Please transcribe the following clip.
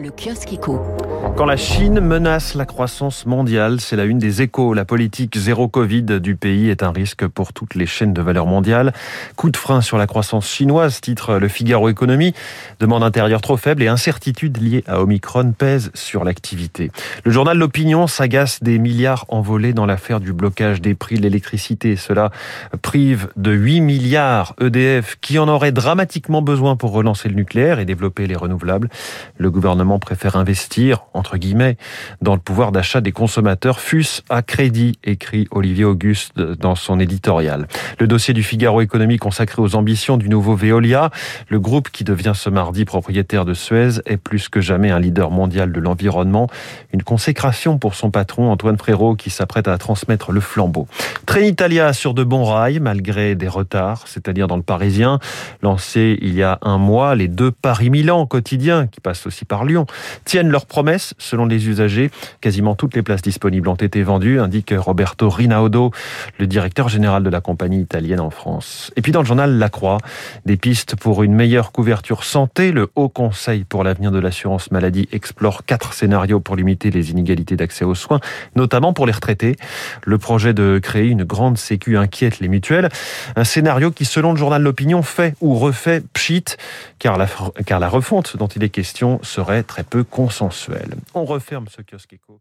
Le kiosque éco. Quand la Chine menace la croissance mondiale, c'est la une des échos. La politique zéro Covid du pays est un risque pour toutes les chaînes de valeur mondiale. Coup de frein sur la croissance chinoise, titre Le Figaro Économie. Demande intérieure trop faible et incertitude liée à Omicron pèsent sur l'activité. Le journal L'Opinion s'agace des milliards envolés dans l'affaire du blocage des prix de l'électricité. Cela prive de 8 milliards EDF qui en aurait dramatiquement besoin pour relancer le nucléaire et développer les renouvelables. Le gouvernement préfère investir, entre guillemets, dans le pouvoir d'achat des consommateurs, fût à crédit, écrit Olivier Auguste dans son éditorial. Le dossier du Figaro Économie consacré aux ambitions du nouveau Veolia, le groupe qui devient ce mardi propriétaire de Suez, est plus que jamais un leader mondial de l'environnement. Une consécration pour son patron Antoine Frérot qui s'apprête à transmettre le flambeau. Trenitalia sur de bons rails malgré des retards, c'est-à-dire dans le Parisien. Lancé il y a un mois, les deux Paris-Milan quotidiens qui passent aussi par Tiennent leurs promesses selon les usagers. Quasiment toutes les places disponibles ont été vendues, indique Roberto Rinaudo, le directeur général de la compagnie italienne en France. Et puis dans le journal La Croix, des pistes pour une meilleure couverture santé. Le Haut Conseil pour l'avenir de l'assurance maladie explore quatre scénarios pour limiter les inégalités d'accès aux soins, notamment pour les retraités. Le projet de créer une grande sécu inquiète les mutuelles. Un scénario qui, selon le journal L'Opinion, fait ou refait pchit, car la refonte dont il est question serait très peu consensuel. On referme ce kiosque éco.